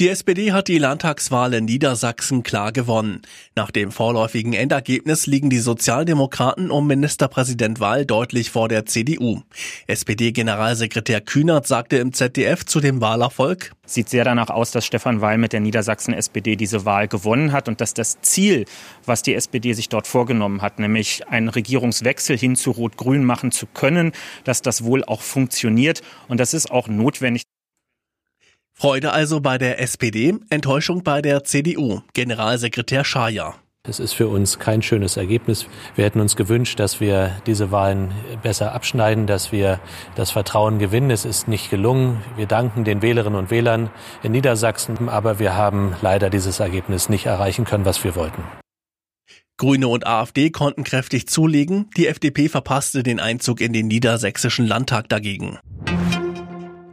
Die SPD hat die Landtagswahl in Niedersachsen klar gewonnen. Nach dem vorläufigen Endergebnis liegen die Sozialdemokraten um Ministerpräsident Wahl deutlich vor der CDU. SPD-Generalsekretär Kühnert sagte im ZDF zu dem Wahlerfolg, Sieht sehr danach aus, dass Stefan Weil mit der Niedersachsen-SPD diese Wahl gewonnen hat und dass das Ziel, was die SPD sich dort vorgenommen hat, nämlich einen Regierungswechsel hin zu Rot-Grün machen zu können, dass das wohl auch funktioniert und das ist auch notwendig. Freude also bei der SPD, Enttäuschung bei der CDU. Generalsekretär Schaja. Es ist für uns kein schönes Ergebnis. Wir hätten uns gewünscht, dass wir diese Wahlen besser abschneiden, dass wir das Vertrauen gewinnen. Es ist nicht gelungen. Wir danken den Wählerinnen und Wählern in Niedersachsen, aber wir haben leider dieses Ergebnis nicht erreichen können, was wir wollten. Grüne und AfD konnten kräftig zulegen. Die FDP verpasste den Einzug in den niedersächsischen Landtag dagegen.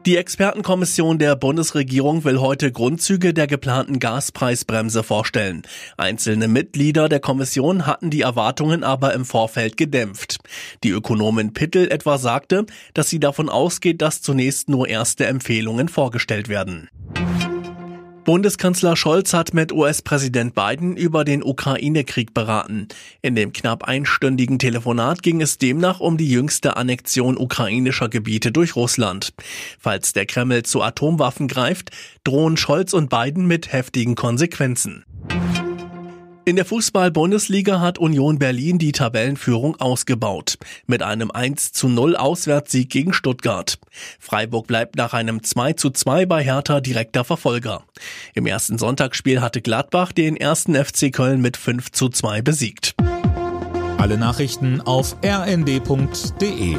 Die Expertenkommission der Bundesregierung will heute Grundzüge der geplanten Gaspreisbremse vorstellen. Einzelne Mitglieder der Kommission hatten die Erwartungen aber im Vorfeld gedämpft. Die Ökonomin Pittel etwa sagte, dass sie davon ausgeht, dass zunächst nur erste Empfehlungen vorgestellt werden. Bundeskanzler Scholz hat mit US-Präsident Biden über den Ukraine-Krieg beraten. In dem knapp einstündigen Telefonat ging es demnach um die jüngste Annexion ukrainischer Gebiete durch Russland. Falls der Kreml zu Atomwaffen greift, drohen Scholz und Biden mit heftigen Konsequenzen. In der Fußball-Bundesliga hat Union Berlin die Tabellenführung ausgebaut. Mit einem 1 zu 0 Auswärtssieg gegen Stuttgart. Freiburg bleibt nach einem 2 zu 2 bei Hertha direkter Verfolger. Im ersten Sonntagsspiel hatte Gladbach den ersten FC Köln mit 5 zu 2 besiegt. Alle Nachrichten auf rnd.de